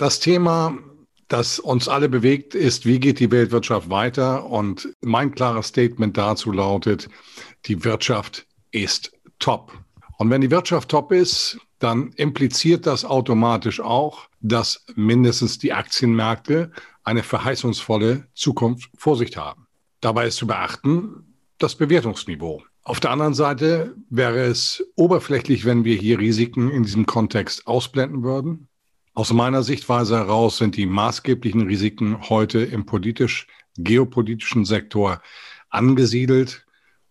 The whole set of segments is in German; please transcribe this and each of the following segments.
Das Thema, das uns alle bewegt, ist, wie geht die Weltwirtschaft weiter? Und mein klares Statement dazu lautet, die Wirtschaft ist top. Und wenn die Wirtschaft top ist, dann impliziert das automatisch auch, dass mindestens die Aktienmärkte eine verheißungsvolle Zukunft vor sich haben. Dabei ist zu beachten das Bewertungsniveau. Auf der anderen Seite wäre es oberflächlich, wenn wir hier Risiken in diesem Kontext ausblenden würden. Aus meiner Sichtweise heraus sind die maßgeblichen Risiken heute im politisch-geopolitischen Sektor angesiedelt.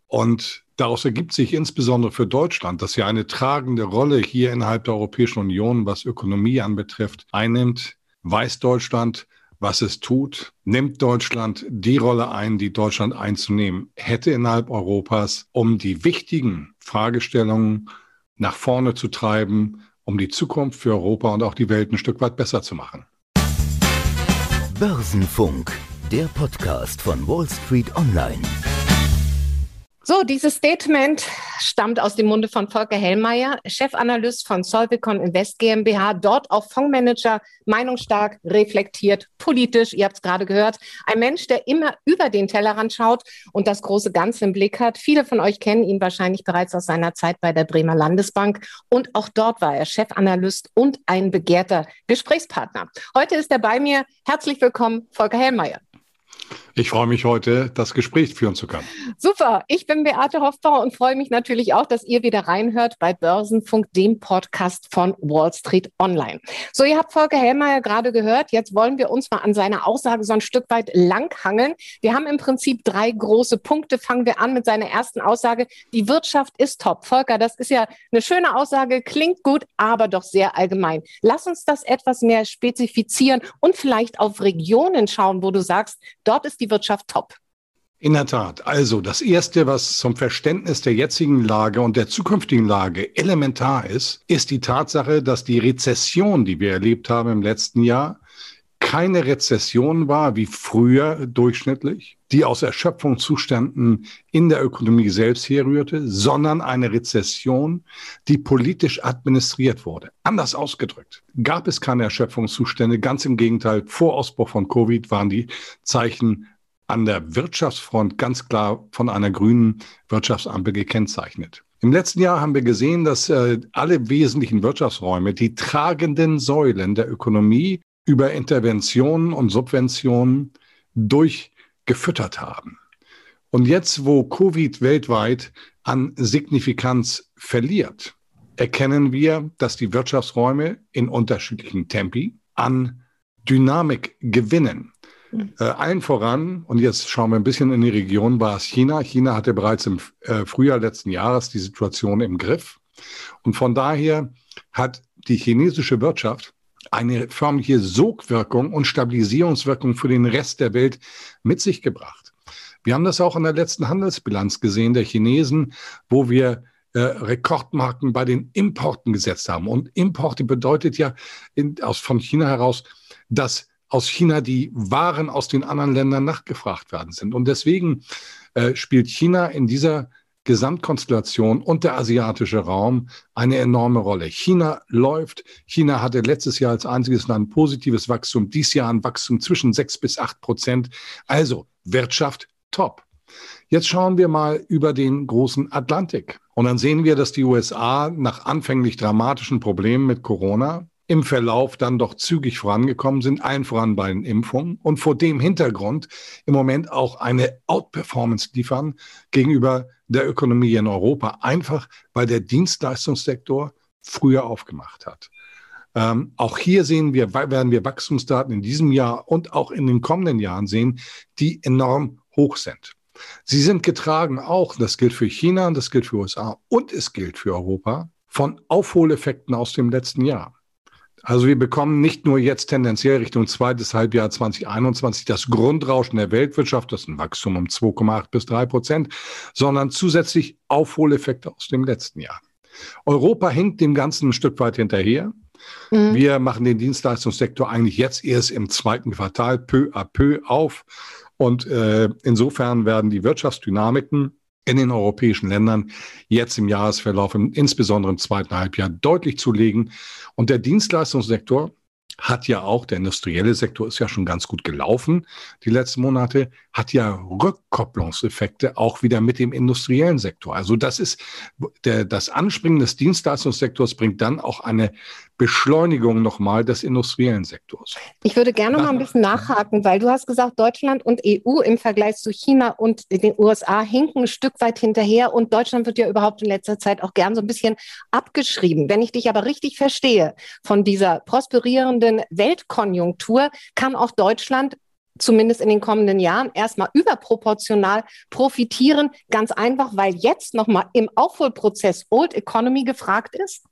Und daraus ergibt sich insbesondere für Deutschland, dass ja eine tragende Rolle hier innerhalb der Europäischen Union, was Ökonomie anbetrifft, einnimmt, weiß Deutschland, was es tut, nimmt Deutschland die Rolle ein, die Deutschland einzunehmen hätte innerhalb Europas, um die wichtigen Fragestellungen nach vorne zu treiben, um die Zukunft für Europa und auch die Welt ein Stück weit besser zu machen. Börsenfunk, der Podcast von Wall Street Online. So, dieses Statement stammt aus dem Munde von Volker Hellmeier, Chefanalyst von Solvicon Invest GmbH, dort auch Fondsmanager, meinungsstark, reflektiert, politisch, ihr habt es gerade gehört, ein Mensch, der immer über den Tellerrand schaut und das große Ganze im Blick hat. Viele von euch kennen ihn wahrscheinlich bereits aus seiner Zeit bei der Bremer Landesbank und auch dort war er Chefanalyst und ein begehrter Gesprächspartner. Heute ist er bei mir. Herzlich willkommen, Volker Hellmeier. Ich freue mich heute, das Gespräch führen zu können. Super. Ich bin Beate Hofbauer und freue mich natürlich auch, dass ihr wieder reinhört bei Börsenfunk, dem Podcast von Wall Street Online. So, ihr habt Volker Hellmeier gerade gehört. Jetzt wollen wir uns mal an seiner Aussage so ein Stück weit langhangeln. Wir haben im Prinzip drei große Punkte. Fangen wir an mit seiner ersten Aussage. Die Wirtschaft ist top. Volker, das ist ja eine schöne Aussage, klingt gut, aber doch sehr allgemein. Lass uns das etwas mehr spezifizieren und vielleicht auf Regionen schauen, wo du sagst, dort ist die Wirtschaft top. In der Tat. Also das Erste, was zum Verständnis der jetzigen Lage und der zukünftigen Lage elementar ist, ist die Tatsache, dass die Rezession, die wir erlebt haben im letzten Jahr, keine Rezession war wie früher durchschnittlich, die aus Erschöpfungszuständen in der Ökonomie selbst herrührte, sondern eine Rezession, die politisch administriert wurde. Anders ausgedrückt, gab es keine Erschöpfungszustände. Ganz im Gegenteil, vor Ausbruch von Covid waren die Zeichen an der Wirtschaftsfront ganz klar von einer grünen Wirtschaftsampel gekennzeichnet. Im letzten Jahr haben wir gesehen, dass äh, alle wesentlichen Wirtschaftsräume, die tragenden Säulen der Ökonomie über Interventionen und Subventionen durchgefüttert haben. Und jetzt, wo Covid weltweit an Signifikanz verliert, erkennen wir, dass die Wirtschaftsräume in unterschiedlichen Tempi an Dynamik gewinnen. Äh, allen voran, und jetzt schauen wir ein bisschen in die Region, war es China. China hatte bereits im äh, Frühjahr letzten Jahres die Situation im Griff. Und von daher hat die chinesische Wirtschaft eine förmliche Sogwirkung und Stabilisierungswirkung für den Rest der Welt mit sich gebracht. Wir haben das auch in der letzten Handelsbilanz gesehen der Chinesen, wo wir äh, Rekordmarken bei den Importen gesetzt haben. Und Importe bedeutet ja in, aus, von China heraus, dass aus China die Waren aus den anderen Ländern nachgefragt werden sind. Und deswegen äh, spielt China in dieser Gesamtkonstellation und der asiatische Raum eine enorme Rolle. China läuft. China hatte letztes Jahr als einziges Land positives Wachstum, dieses Jahr ein Wachstum zwischen sechs bis acht Prozent. Also Wirtschaft top. Jetzt schauen wir mal über den großen Atlantik. Und dann sehen wir, dass die USA nach anfänglich dramatischen Problemen mit Corona im Verlauf dann doch zügig vorangekommen sind, allen voran bei den Impfungen und vor dem Hintergrund im Moment auch eine Outperformance liefern gegenüber der Ökonomie in Europa, einfach weil der Dienstleistungssektor früher aufgemacht hat. Ähm, auch hier sehen wir, werden wir Wachstumsdaten in diesem Jahr und auch in den kommenden Jahren sehen, die enorm hoch sind. Sie sind getragen auch, das gilt für China, das gilt für USA und es gilt für Europa, von Aufholeffekten aus dem letzten Jahr. Also wir bekommen nicht nur jetzt tendenziell Richtung zweites Halbjahr 2021 das Grundrauschen der Weltwirtschaft, das ist ein Wachstum um 2,8 bis 3 Prozent, sondern zusätzlich Aufholeffekte aus dem letzten Jahr. Europa hinkt dem Ganzen ein Stück weit hinterher. Mhm. Wir machen den Dienstleistungssektor eigentlich jetzt erst im zweiten Quartal peu à peu auf. Und äh, insofern werden die Wirtschaftsdynamiken in den europäischen Ländern jetzt im Jahresverlauf, insbesondere im zweiten Halbjahr, deutlich zulegen. Und der Dienstleistungssektor hat ja auch, der industrielle Sektor ist ja schon ganz gut gelaufen die letzten Monate, hat ja Rückkopplungseffekte auch wieder mit dem industriellen Sektor. Also das ist der, das Anspringen des Dienstleistungssektors bringt dann auch eine Beschleunigung nochmal des industriellen Sektors. Ich würde gerne noch mal ein bisschen nachhaken, weil du hast gesagt, Deutschland und EU im Vergleich zu China und den USA hinken ein Stück weit hinterher und Deutschland wird ja überhaupt in letzter Zeit auch gern so ein bisschen abgeschrieben. Wenn ich dich aber richtig verstehe, von dieser prosperierenden Weltkonjunktur kann auch Deutschland zumindest in den kommenden Jahren erstmal überproportional profitieren, ganz einfach, weil jetzt nochmal im Aufholprozess Old Economy gefragt ist?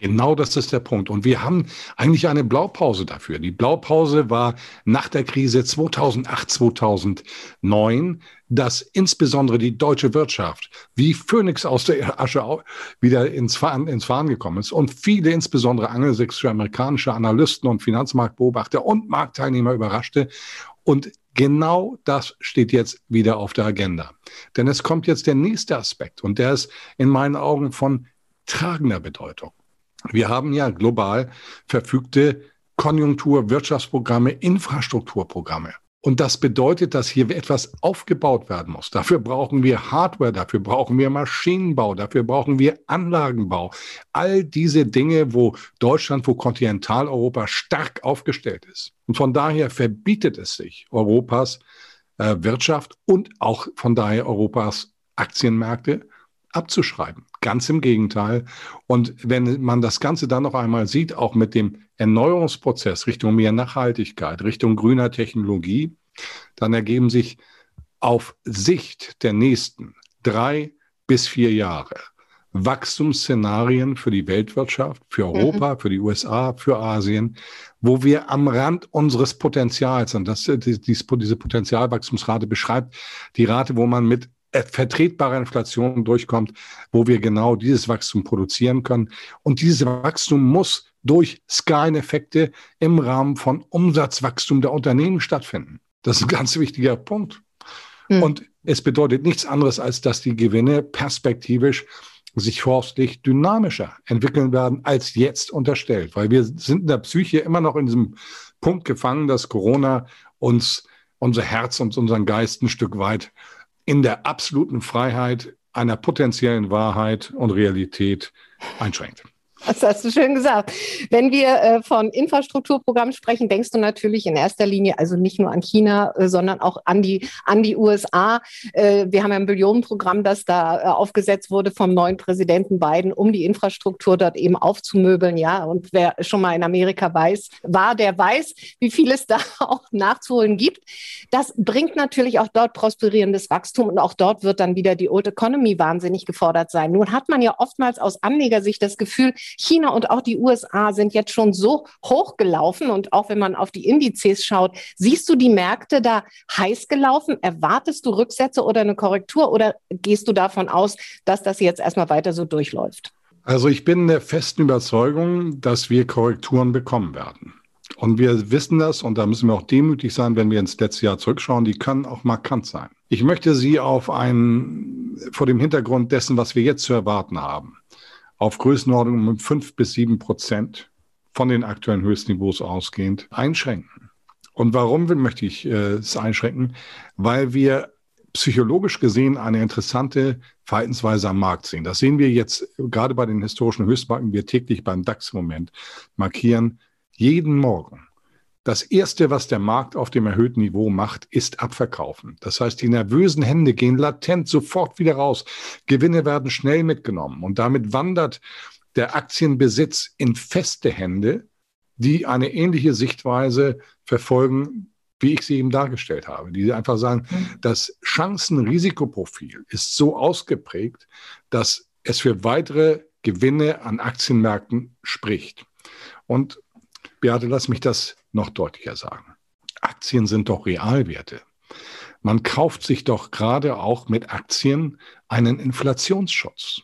Genau das ist der Punkt. Und wir haben eigentlich eine Blaupause dafür. Die Blaupause war nach der Krise 2008, 2009, dass insbesondere die deutsche Wirtschaft wie Phönix aus der Asche wieder ins Fahren, ins Fahren gekommen ist und viele, insbesondere angelsächsische, amerikanische Analysten und Finanzmarktbeobachter und Marktteilnehmer überraschte. Und genau das steht jetzt wieder auf der Agenda. Denn es kommt jetzt der nächste Aspekt und der ist in meinen Augen von tragender Bedeutung. Wir haben ja global verfügte Konjunktur, Wirtschaftsprogramme, Infrastrukturprogramme. Und das bedeutet, dass hier etwas aufgebaut werden muss. Dafür brauchen wir Hardware, dafür brauchen wir Maschinenbau, dafür brauchen wir Anlagenbau. All diese Dinge, wo Deutschland, wo Kontinentaleuropa stark aufgestellt ist. Und von daher verbietet es sich Europas äh, Wirtschaft und auch von daher Europas Aktienmärkte abzuschreiben. Ganz im Gegenteil. Und wenn man das Ganze dann noch einmal sieht, auch mit dem Erneuerungsprozess Richtung mehr Nachhaltigkeit, Richtung grüner Technologie, dann ergeben sich auf Sicht der nächsten drei bis vier Jahre Wachstumsszenarien für die Weltwirtschaft, für mhm. Europa, mhm. für die USA, für Asien, wo wir am Rand unseres Potenzials, und das, diese Potenzialwachstumsrate beschreibt die Rate, wo man mit äh, vertretbare Inflation durchkommt, wo wir genau dieses Wachstum produzieren können. Und dieses Wachstum muss durch Skaleneffekte im Rahmen von Umsatzwachstum der Unternehmen stattfinden. Das ist ein ganz wichtiger Punkt. Mhm. Und es bedeutet nichts anderes, als dass die Gewinne perspektivisch sich forstlich dynamischer entwickeln werden, als jetzt unterstellt. Weil wir sind in der Psyche immer noch in diesem Punkt gefangen, dass Corona uns unser Herz und unseren Geist ein Stück weit in der absoluten Freiheit einer potenziellen Wahrheit und Realität einschränkt. Das hast du schön gesagt. Wenn wir äh, von Infrastrukturprogrammen sprechen, denkst du natürlich in erster Linie also nicht nur an China, äh, sondern auch an die, an die USA. Äh, wir haben ja ein Billionenprogramm, das da äh, aufgesetzt wurde vom neuen Präsidenten Biden, um die Infrastruktur dort eben aufzumöbeln. Ja, und wer schon mal in Amerika weiß, war, der weiß, wie viel es da auch nachzuholen gibt. Das bringt natürlich auch dort prosperierendes Wachstum und auch dort wird dann wieder die Old Economy wahnsinnig gefordert sein. Nun hat man ja oftmals aus Anlegersicht das Gefühl, China und auch die USA sind jetzt schon so hochgelaufen und auch wenn man auf die Indizes schaut, siehst du die Märkte da heiß gelaufen? Erwartest du Rücksätze oder eine Korrektur oder gehst du davon aus, dass das jetzt erstmal weiter so durchläuft? Also ich bin der festen Überzeugung, dass wir Korrekturen bekommen werden. Und wir wissen das, und da müssen wir auch demütig sein, wenn wir ins letzte Jahr zurückschauen, die können auch markant sein. Ich möchte Sie auf einen, vor dem Hintergrund dessen, was wir jetzt zu erwarten haben, auf Größenordnung um fünf bis sieben Prozent von den aktuellen Höchstniveaus ausgehend einschränken. Und warum möchte ich äh, es einschränken? Weil wir psychologisch gesehen eine interessante Verhaltensweise am Markt sehen. Das sehen wir jetzt gerade bei den historischen Höchstmarken, wir täglich beim DAX-Moment markieren. Jeden Morgen das Erste, was der Markt auf dem erhöhten Niveau macht, ist abverkaufen. Das heißt, die nervösen Hände gehen latent sofort wieder raus. Gewinne werden schnell mitgenommen und damit wandert der Aktienbesitz in feste Hände, die eine ähnliche Sichtweise verfolgen, wie ich sie eben dargestellt habe. Die einfach sagen, mhm. das Chancen-Risikoprofil ist so ausgeprägt, dass es für weitere Gewinne an Aktienmärkten spricht. Und Beate, lass mich das noch deutlicher sagen. Aktien sind doch Realwerte. Man kauft sich doch gerade auch mit Aktien einen Inflationsschutz.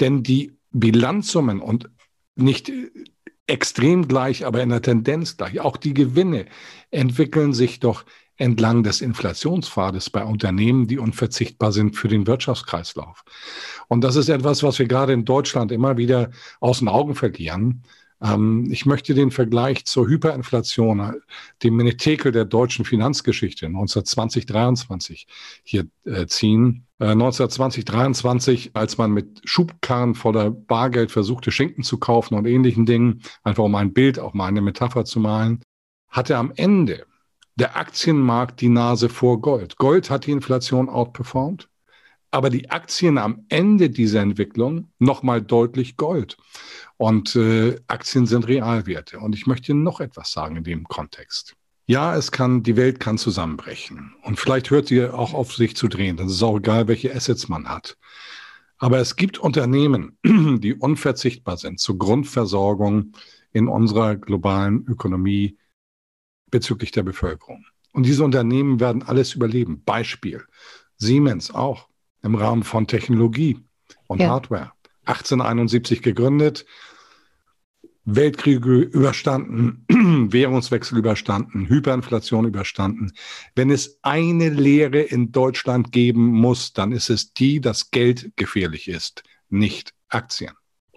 Denn die Bilanzsummen und nicht extrem gleich, aber in der Tendenz gleich, auch die Gewinne entwickeln sich doch entlang des Inflationspfades bei Unternehmen, die unverzichtbar sind für den Wirtschaftskreislauf. Und das ist etwas, was wir gerade in Deutschland immer wieder aus den Augen verlieren Ähm, ich möchte den Vergleich zur Hyperinflation, dem Menetekel der deutschen Finanzgeschichte 1920, 23 hier äh, ziehen. Äh, 1920, 23, als man mit Schubkarren voller Bargeld versuchte, Schinken zu kaufen und ähnlichen Dingen, einfach um ein Bild, auch mal eine Metapher zu malen, hatte am Ende der Aktienmarkt die Nase vor Gold. Gold hat die Inflation outperformed aber die Aktien am Ende dieser Entwicklung nochmal deutlich Gold. Und äh, Aktien sind Realwerte. Und ich möchte noch etwas sagen in dem Kontext. Ja, es kann, die Welt kann zusammenbrechen. Und vielleicht hört sie auch auf sich zu drehen. Das ist auch egal, welche Assets man hat. Aber es gibt Unternehmen, die unverzichtbar sind zur Grundversorgung in unserer globalen Ökonomie bezüglich der Bevölkerung. Und diese Unternehmen werden alles überleben. Beispiel. Siemens auch im Rahmen von Technologie und ja. Hardware. 1871 gegründet, Weltkriege überstanden, Währungswechsel überstanden, Hyperinflation überstanden. Wenn es eine Lehre in Deutschland geben muss, dann ist es die, dass Geld gefährlich ist, nicht Aktien.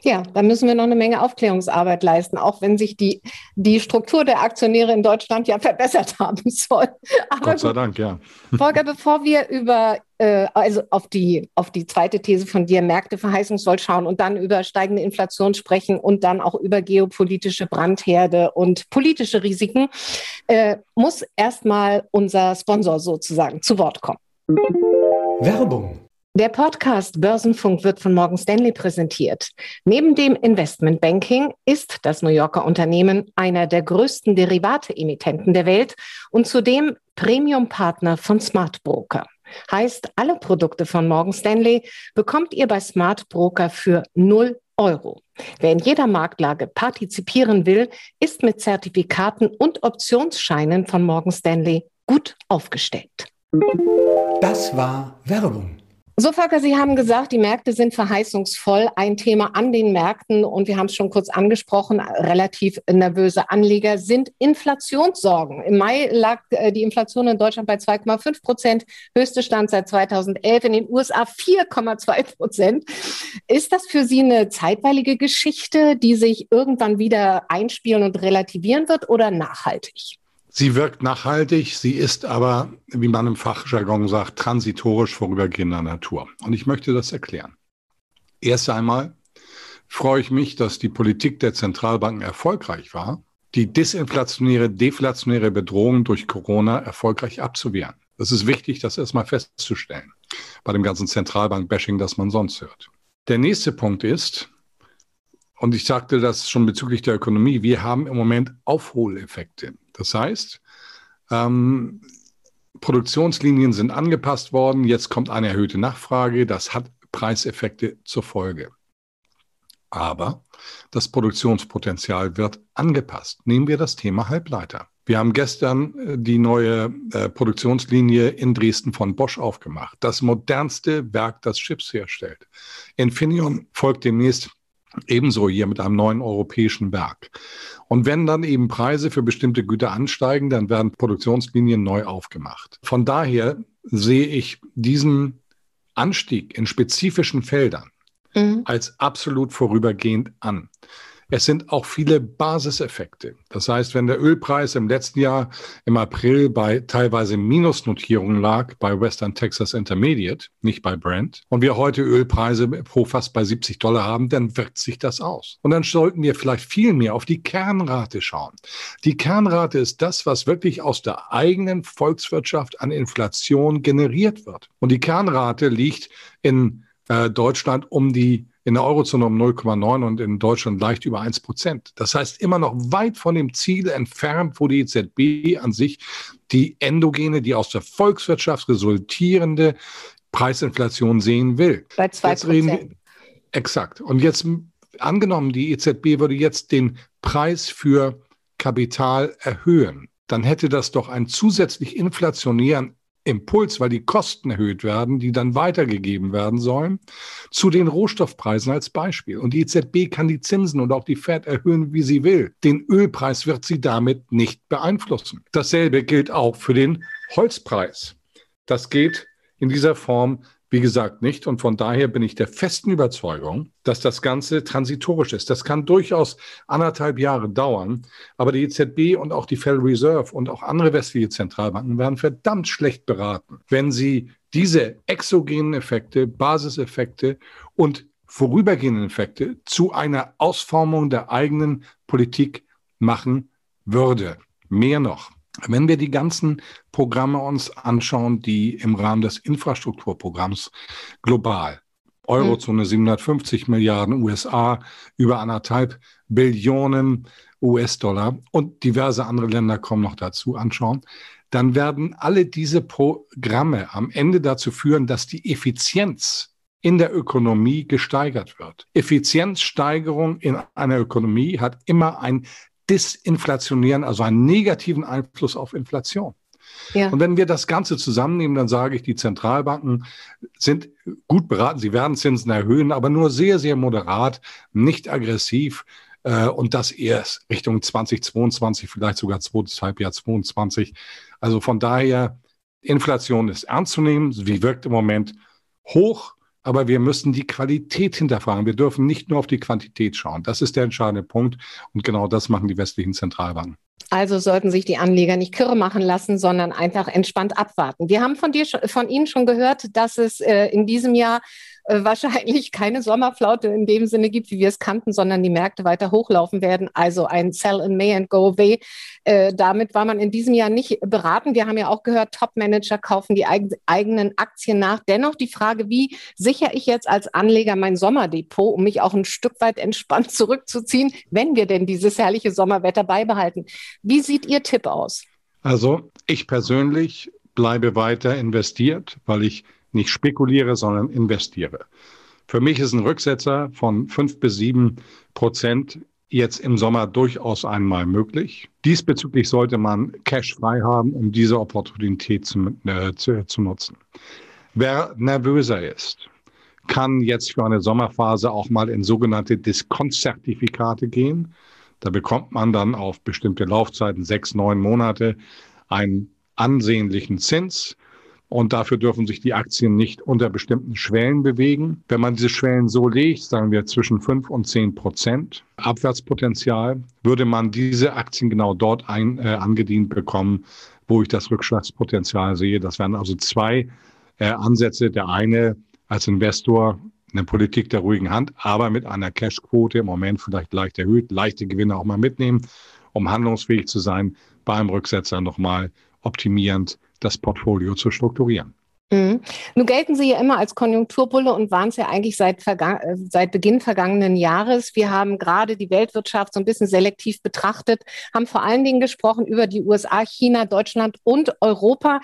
Ja, da müssen wir noch eine Menge Aufklärungsarbeit leisten, auch wenn sich die, die Struktur der Aktionäre in Deutschland ja verbessert haben soll. Aber Gott sei. Dank, ja. Volker, bevor wir über, äh, also auf die, auf die zweite These von dir, Märkte verheißungsvoll schauen und dann über steigende Inflation sprechen und dann auch über geopolitische Brandherde und politische Risiken, äh, muss erstmal unser Sponsor sozusagen zu Wort kommen. Werbung der Podcast Börsenfunk wird von Morgan Stanley präsentiert. Neben dem Investmentbanking ist das New Yorker Unternehmen einer der größten Derivate-Emittenten der Welt und zudem Premium-Partner von Smart Broker. Heißt, alle Produkte von Morgan Stanley bekommt ihr bei Smart Broker für 0 Euro. Wer in jeder Marktlage partizipieren will, ist mit Zertifikaten und Optionsscheinen von Morgan Stanley gut aufgestellt. Das war Werbung. So, Volker, Sie haben gesagt, die Märkte sind verheißungsvoll. Ein Thema an den Märkten, und wir haben es schon kurz angesprochen, relativ nervöse Anleger sind Inflationssorgen. Im Mai lag äh, die Inflation in Deutschland bei 2,5 Prozent, höchste Stand seit 2011, in den USA 4,2 Prozent. Ist das für Sie eine zeitweilige Geschichte, die sich irgendwann wieder einspielen und relativieren wird oder nachhaltig? Sie wirkt nachhaltig, sie ist aber, wie man im Fachjargon sagt, transitorisch vorübergehender Natur. Und ich möchte das erklären. Erst einmal freue ich mich, dass die Politik der Zentralbanken erfolgreich war, die disinflationäre, deflationäre Bedrohung durch Corona erfolgreich abzuwehren. Das ist wichtig, das erstmal festzustellen bei dem ganzen Zentralbank-Bashing, das man sonst hört. Der nächste Punkt ist, und ich sagte das schon bezüglich der Ökonomie, wir haben im Moment Aufholeffekte. Das heißt, ähm, Produktionslinien sind angepasst worden, jetzt kommt eine erhöhte Nachfrage, das hat Preiseffekte zur Folge. Aber das Produktionspotenzial wird angepasst. Nehmen wir das Thema Halbleiter. Wir haben gestern äh, die neue äh, Produktionslinie in Dresden von Bosch aufgemacht. Das modernste Werk, das Chips herstellt. Infineon folgt demnächst Ebenso hier mit einem neuen europäischen Werk. Und wenn dann eben Preise für bestimmte Güter ansteigen, dann werden Produktionslinien neu aufgemacht. Von daher sehe ich diesen Anstieg in spezifischen Feldern mhm. als absolut vorübergehend an. Es sind auch viele Basiseffekte. Das heißt, wenn der Ölpreis im letzten Jahr im April bei teilweise Minusnotierungen lag bei Western Texas Intermediate, nicht bei Brent, und wir heute Ölpreise pro fast bei 70 Dollar haben, dann wirkt sich das aus. Und dann sollten wir vielleicht viel mehr auf die Kernrate schauen. Die Kernrate ist das, was wirklich aus der eigenen Volkswirtschaft an Inflation generiert wird. Und die Kernrate liegt in äh, Deutschland um die in der Eurozone um 0,9 und in Deutschland leicht über 1 Prozent. Das heißt immer noch weit von dem Ziel entfernt, wo die EZB an sich die endogene, die aus der Volkswirtschaft resultierende Preisinflation sehen will. Bei 2 Prozent. Exakt. Und jetzt angenommen, die EZB würde jetzt den Preis für Kapital erhöhen, dann hätte das doch einen zusätzlich inflationären Impuls, weil die Kosten erhöht werden, die dann weitergegeben werden sollen, zu den Rohstoffpreisen als Beispiel. Und die EZB kann die Zinsen und auch die Fed erhöhen, wie sie will. Den Ölpreis wird sie damit nicht beeinflussen. Dasselbe gilt auch für den Holzpreis. Das geht in dieser Form wie gesagt, nicht. Und von daher bin ich der festen Überzeugung, dass das Ganze transitorisch ist. Das kann durchaus anderthalb Jahre dauern. Aber die EZB und auch die Federal Reserve und auch andere westliche Zentralbanken werden verdammt schlecht beraten, wenn sie diese exogenen Effekte, Basiseffekte und vorübergehenden Effekte zu einer Ausformung der eigenen Politik machen würde. Mehr noch. Wenn wir die ganzen Programme uns anschauen, die im Rahmen des Infrastrukturprogramms global, Eurozone 750 Milliarden USA, über anderthalb Billionen US-Dollar und diverse andere Länder kommen noch dazu anschauen, dann werden alle diese Programme am Ende dazu führen, dass die Effizienz in der Ökonomie gesteigert wird. Effizienzsteigerung in einer Ökonomie hat immer ein disinflationieren, also einen negativen Einfluss auf Inflation. Ja. Und wenn wir das Ganze zusammennehmen, dann sage ich, die Zentralbanken sind gut beraten. Sie werden Zinsen erhöhen, aber nur sehr, sehr moderat, nicht aggressiv. Äh, und das erst Richtung 2022, vielleicht sogar zweites Halbjahr 2022. Also von daher, Inflation ist ernst zu nehmen. Sie wirkt im Moment hoch. Aber wir müssen die Qualität hinterfragen. Wir dürfen nicht nur auf die Quantität schauen. Das ist der entscheidende Punkt. Und genau das machen die westlichen Zentralbanken. Also sollten sich die Anleger nicht kirre machen lassen, sondern einfach entspannt abwarten. Wir haben von dir, von Ihnen schon gehört, dass es äh, in diesem Jahr äh, wahrscheinlich keine Sommerflaute in dem Sinne gibt, wie wir es kannten, sondern die Märkte weiter hochlaufen werden. Also ein Sell in May and Go Away. Äh, damit war man in diesem Jahr nicht beraten. Wir haben ja auch gehört, Top-Manager kaufen die eig eigenen Aktien nach. Dennoch die Frage, wie sichere ich jetzt als Anleger mein Sommerdepot, um mich auch ein Stück weit entspannt zurückzuziehen, wenn wir denn dieses herrliche Sommerwetter beibehalten? Wie sieht Ihr Tipp aus? Also ich persönlich bleibe weiter investiert, weil ich nicht spekuliere, sondern investiere. Für mich ist ein Rücksetzer von fünf bis sieben Prozent jetzt im Sommer durchaus einmal möglich. Diesbezüglich sollte man Cash frei haben, um diese Opportunität zu, äh, zu, zu nutzen. Wer nervöser ist, kann jetzt für eine Sommerphase auch mal in sogenannte Diskontzertifikate gehen. Da bekommt man dann auf bestimmte Laufzeiten, sechs, neun Monate, einen ansehnlichen Zins. Und dafür dürfen sich die Aktien nicht unter bestimmten Schwellen bewegen. Wenn man diese Schwellen so legt, sagen wir zwischen fünf und zehn Prozent Abwärtspotenzial, würde man diese Aktien genau dort ein, äh, angedient bekommen, wo ich das Rückschlagspotenzial sehe. Das wären also zwei äh, Ansätze. Der eine als Investor eine Politik der ruhigen Hand, aber mit einer Cashquote im Moment vielleicht leicht erhöht, leichte Gewinne auch mal mitnehmen, um handlungsfähig zu sein, beim Rücksetzer nochmal optimierend das Portfolio zu strukturieren. Mhm. Nun gelten Sie ja immer als Konjunkturbulle und waren es ja eigentlich seit, äh, seit Beginn vergangenen Jahres. Wir haben gerade die Weltwirtschaft so ein bisschen selektiv betrachtet, haben vor allen Dingen gesprochen über die USA, China, Deutschland und Europa.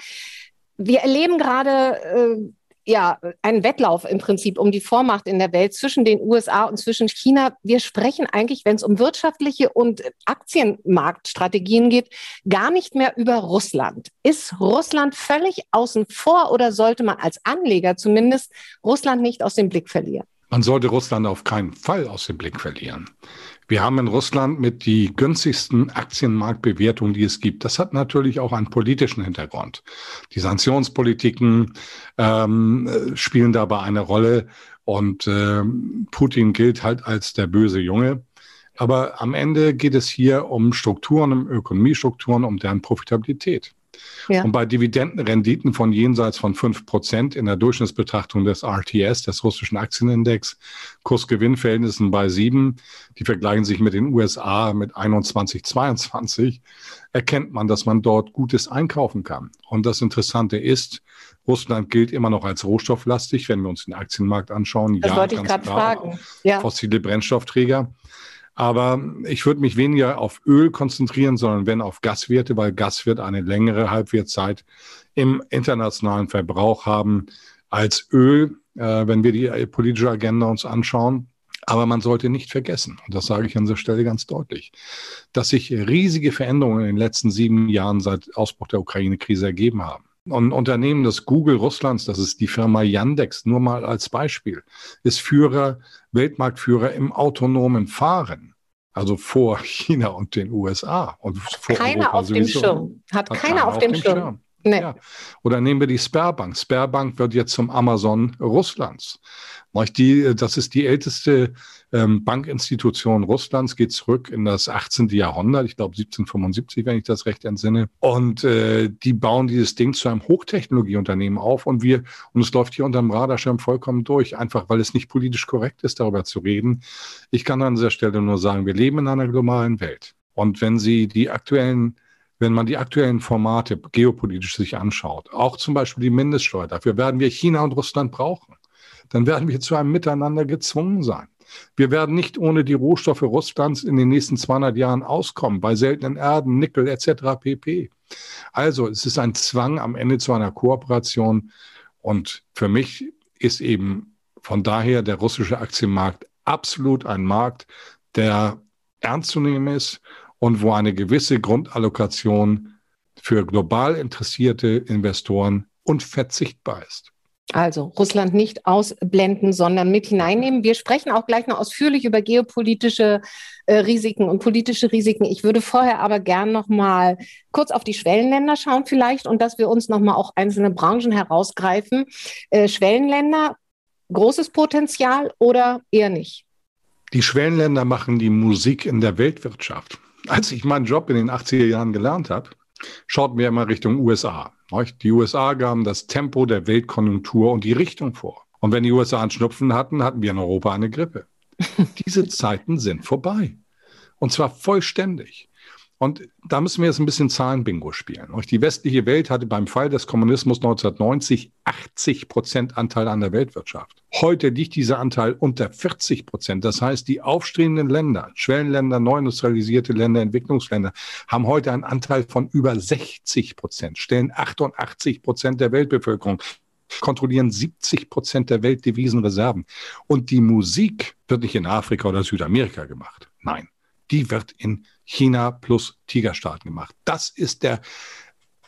Wir erleben gerade äh, ja, ein Wettlauf im Prinzip um die Vormacht in der Welt zwischen den USA und zwischen China. Wir sprechen eigentlich, wenn es um wirtschaftliche und Aktienmarktstrategien geht, gar nicht mehr über Russland. Ist Russland völlig außen vor oder sollte man als Anleger zumindest Russland nicht aus dem Blick verlieren? Man sollte Russland auf keinen Fall aus dem Blick verlieren. Wir haben in Russland mit die günstigsten Aktienmarktbewertungen, die es gibt. Das hat natürlich auch einen politischen Hintergrund. Die Sanktionspolitiken ähm, spielen dabei eine Rolle und äh, Putin gilt halt als der böse Junge. Aber am Ende geht es hier um Strukturen, um Ökonomiestrukturen, um deren Profitabilität. Ja. Und bei Dividendenrenditen von jenseits von fünf Prozent in der Durchschnittsbetrachtung des RTS, des russischen Aktienindex, Kursgewinnverhältnissen bei sieben, die vergleichen sich mit den USA mit 21, 22, erkennt man, dass man dort Gutes einkaufen kann. Und das Interessante ist, Russland gilt immer noch als rohstofflastig, wenn wir uns den Aktienmarkt anschauen. Das ja, wollte ich gerade fragen. Ja. Fossile Brennstoffträger. Aber ich würde mich weniger auf Öl konzentrieren, sondern wenn auf Gaswerte, weil Gas wird eine längere Halbwertzeit im internationalen Verbrauch haben als Öl, äh, wenn wir die politische Agenda uns anschauen. Aber man sollte nicht vergessen, und das sage ich an dieser Stelle ganz deutlich, dass sich riesige Veränderungen in den letzten sieben Jahren seit Ausbruch der Ukraine-Krise ergeben haben. Und Unternehmen des Google Russlands, das ist die Firma Yandex, nur mal als Beispiel, ist Führer, Weltmarktführer im autonomen Fahren. Also vor China und den USA. Und vor keiner Europa auf sowieso. dem Schirm. Hat, Hat keiner, keiner auf, dem Schirm. Schirm. Nee. Ja. Oder nehmen wir die Sperrbank. Sperrbank wird jetzt zum Amazon Russlands. Die, das ist die älteste ähm, Bankinstitution Russlands, geht zurück in das 18. Jahrhundert, ich glaube 1775, wenn ich das recht entsinne. Und äh, die bauen dieses Ding zu einem Hochtechnologieunternehmen auf und wir, und es läuft hier unter dem Radarschirm vollkommen durch, einfach weil es nicht politisch korrekt ist, darüber zu reden. Ich kann an dieser Stelle nur sagen, wir leben in einer globalen Welt. Und wenn Sie die aktuellen wenn man die aktuellen Formate geopolitisch sich anschaut, auch zum Beispiel die Mindeststeuer, dafür werden wir China und Russland brauchen dann werden wir zu einem Miteinander gezwungen sein. Wir werden nicht ohne die Rohstoffe Russlands in den nächsten 200 Jahren auskommen, bei seltenen Erden, Nickel etc. pp. Also es ist ein Zwang am Ende zu einer Kooperation. Und für mich ist eben von daher der russische Aktienmarkt absolut ein Markt, der ernst zu nehmen ist und wo eine gewisse Grundallokation für global interessierte Investoren unverzichtbar ist. Also Russland nicht ausblenden, sondern mit hineinnehmen. Wir sprechen auch gleich noch ausführlich über geopolitische äh, Risiken und politische Risiken. Ich würde vorher aber gern noch mal kurz auf die Schwellenländer schauen vielleicht und dass wir uns noch mal auch einzelne Branchen herausgreifen. Äh, Schwellenländer, großes Potenzial oder eher nicht? Die Schwellenländer machen die Musik in der Weltwirtschaft. Als ich meinen Job in den 80er Jahren gelernt habe, schaut mir immer Richtung USA. Die USA gaben das Tempo der Weltkonjunktur und die Richtung vor. Und wenn die USA einen Schnupfen hatten, hatten wir in Europa eine Grippe. Diese Zeiten sind vorbei. Und zwar vollständig. Und da müssen wir jetzt ein bisschen Zahlenbingo spielen. Die westliche Welt hatte beim Fall des Kommunismus 1990 80 Prozent Anteil an der Weltwirtschaft. Heute liegt dieser Anteil unter 40 Prozent. Das heißt, die aufstrebenden Länder, Schwellenländer, neuindustrialisierte Länder, Entwicklungsländer, haben heute einen Anteil von über 60 Prozent, stellen 88 Prozent der Weltbevölkerung kontrollieren 70 Prozent der Weltdevisenreserven. Und die Musik wird nicht in Afrika oder Südamerika gemacht. Nein, die wird in China plus Tigerstaaten gemacht. Das ist der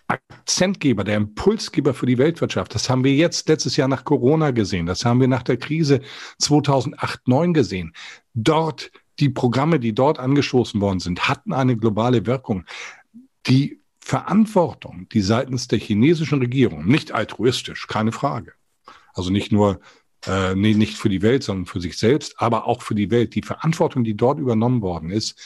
Akzentgeber, der Impulsgeber für die Weltwirtschaft. Das haben wir jetzt letztes Jahr nach Corona gesehen. Das haben wir nach der Krise 2008, 2009 gesehen. Dort, die Programme, die dort angestoßen worden sind, hatten eine globale Wirkung. Die Verantwortung, die seitens der chinesischen Regierung, nicht altruistisch, keine Frage. Also nicht nur äh, nicht für die Welt, sondern für sich selbst, aber auch für die Welt. Die Verantwortung, die dort übernommen worden ist,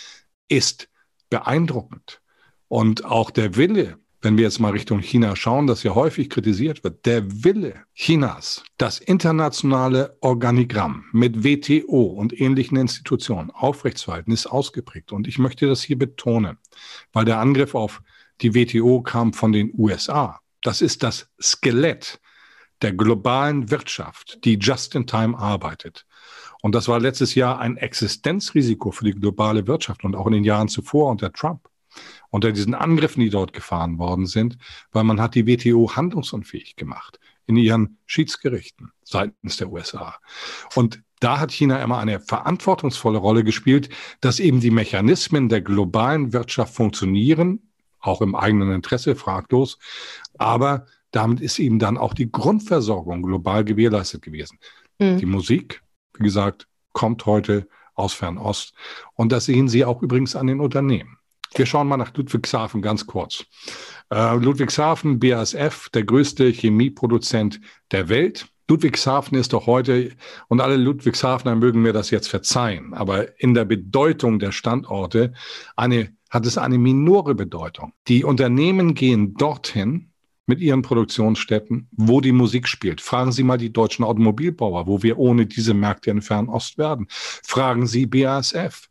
ist beeindruckend. Und auch der Wille, wenn wir jetzt mal Richtung China schauen, das ja häufig kritisiert wird, der Wille Chinas, das internationale Organigramm mit WTO und ähnlichen Institutionen aufrechtzuerhalten, ist ausgeprägt. Und ich möchte das hier betonen, weil der Angriff auf die WTO kam von den USA. Das ist das Skelett der globalen Wirtschaft, die just in time arbeitet. Und das war letztes Jahr ein Existenzrisiko für die globale Wirtschaft und auch in den Jahren zuvor unter Trump. Unter diesen Angriffen, die dort gefahren worden sind, weil man hat die WTO handlungsunfähig gemacht in ihren Schiedsgerichten seitens der USA. Und da hat China immer eine verantwortungsvolle Rolle gespielt, dass eben die Mechanismen der globalen Wirtschaft funktionieren, auch im eigenen Interesse, fraglos, aber damit ist eben dann auch die Grundversorgung global gewährleistet gewesen. Mhm. Die Musik, wie gesagt, kommt heute aus Fernost. Und das sehen Sie auch übrigens an den Unternehmen. Wir schauen mal nach Ludwigshafen ganz kurz. Äh, Ludwigshafen, BASF, der größte Chemieproduzent der Welt. Ludwigshafen ist doch heute, und alle Ludwigshafener mögen mir das jetzt verzeihen, aber in der Bedeutung der Standorte eine, hat es eine minore Bedeutung. Die Unternehmen gehen dorthin, mit ihren Produktionsstätten, wo die Musik spielt. Fragen Sie mal die deutschen Automobilbauer, wo wir ohne diese Märkte in Fernost werden. Fragen Sie BASF.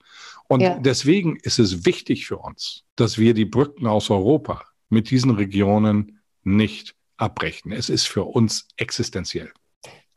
Und ja. deswegen ist es wichtig für uns, dass wir die Brücken aus Europa mit diesen Regionen nicht abbrechen. Es ist für uns existenziell.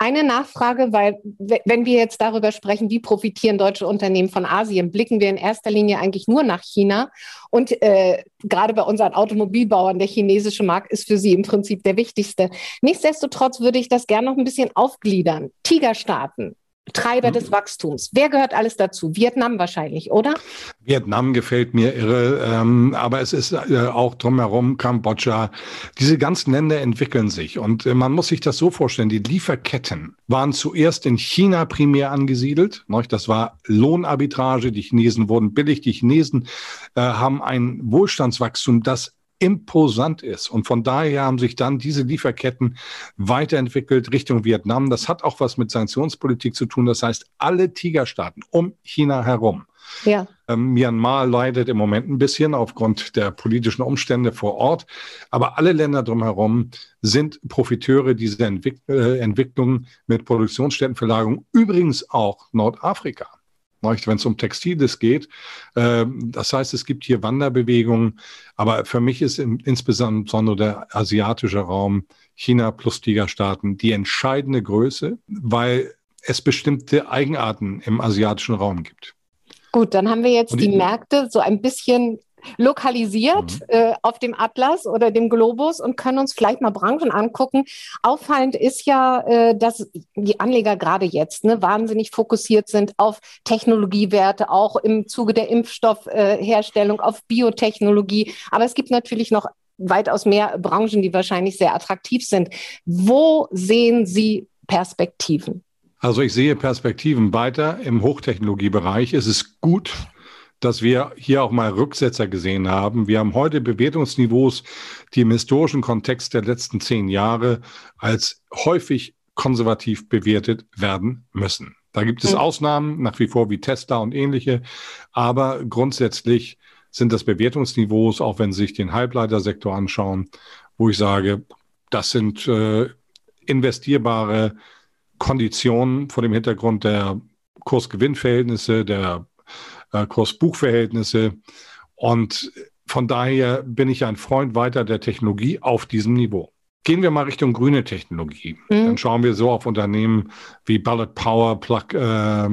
Eine Nachfrage, weil wenn wir jetzt darüber sprechen, wie profitieren deutsche Unternehmen von Asien, blicken wir in erster Linie eigentlich nur nach China. Und äh, gerade bei unseren Automobilbauern, der chinesische Markt ist für sie im Prinzip der wichtigste. Nichtsdestotrotz würde ich das gerne noch ein bisschen aufgliedern. Tigerstaaten, Treiber des mhm. Wachstums. Wer gehört alles dazu? Vietnam wahrscheinlich, oder? Vietnam gefällt mir irre, ähm, aber es ist äh, auch drumherum Kambodscha. Diese ganzen Länder entwickeln sich und äh, man muss sich das so vorstellen, die Lieferketten waren zuerst in China primär angesiedelt. Ne? Das war Lohnarbitrage, die Chinesen wurden billig, die Chinesen äh, haben ein Wohlstandswachstum, das imposant ist. Und von daher haben sich dann diese Lieferketten weiterentwickelt Richtung Vietnam. Das hat auch was mit Sanktionspolitik zu tun. Das heißt, alle Tigerstaaten um China herum ja. Ähm, Myanmar leidet im Moment ein bisschen aufgrund der politischen Umstände vor Ort. Aber alle Länder drumherum sind Profiteure dieser Entwick äh, Entwicklung mit Produktionsstättenverlagerung. Übrigens auch Nordafrika wenn es um Textiles geht. Ähm, das heißt, es gibt hier Wanderbewegungen, aber für mich ist insbesondere der asiatische Raum, China plus Tigerstaaten, die entscheidende Größe, weil es bestimmte Eigenarten im asiatischen Raum gibt. Gut, dann haben wir jetzt die Märkte so ein bisschen lokalisiert mhm. äh, auf dem Atlas oder dem Globus und können uns vielleicht mal Branchen angucken. Auffallend ist ja, äh, dass die Anleger gerade jetzt ne, wahnsinnig fokussiert sind auf Technologiewerte, auch im Zuge der Impfstoffherstellung, äh, auf Biotechnologie. Aber es gibt natürlich noch weitaus mehr Branchen, die wahrscheinlich sehr attraktiv sind. Wo sehen Sie Perspektiven? Also ich sehe Perspektiven weiter im Hochtechnologiebereich. Es ist gut, dass wir hier auch mal Rücksetzer gesehen haben. Wir haben heute Bewertungsniveaus, die im historischen Kontext der letzten zehn Jahre als häufig konservativ bewertet werden müssen. Da gibt es mhm. Ausnahmen, nach wie vor wie Tesla und ähnliche, aber grundsätzlich sind das Bewertungsniveaus, auch wenn Sie sich den Halbleitersektor anschauen, wo ich sage, das sind äh, investierbare Konditionen vor dem Hintergrund der Kursgewinnverhältnisse, der äh, Kursbuchverhältnisse. Und von daher bin ich ein Freund weiter der Technologie auf diesem Niveau. Gehen wir mal Richtung grüne Technologie. Mhm. Dann schauen wir so auf Unternehmen wie Ballot Power, Plug, äh,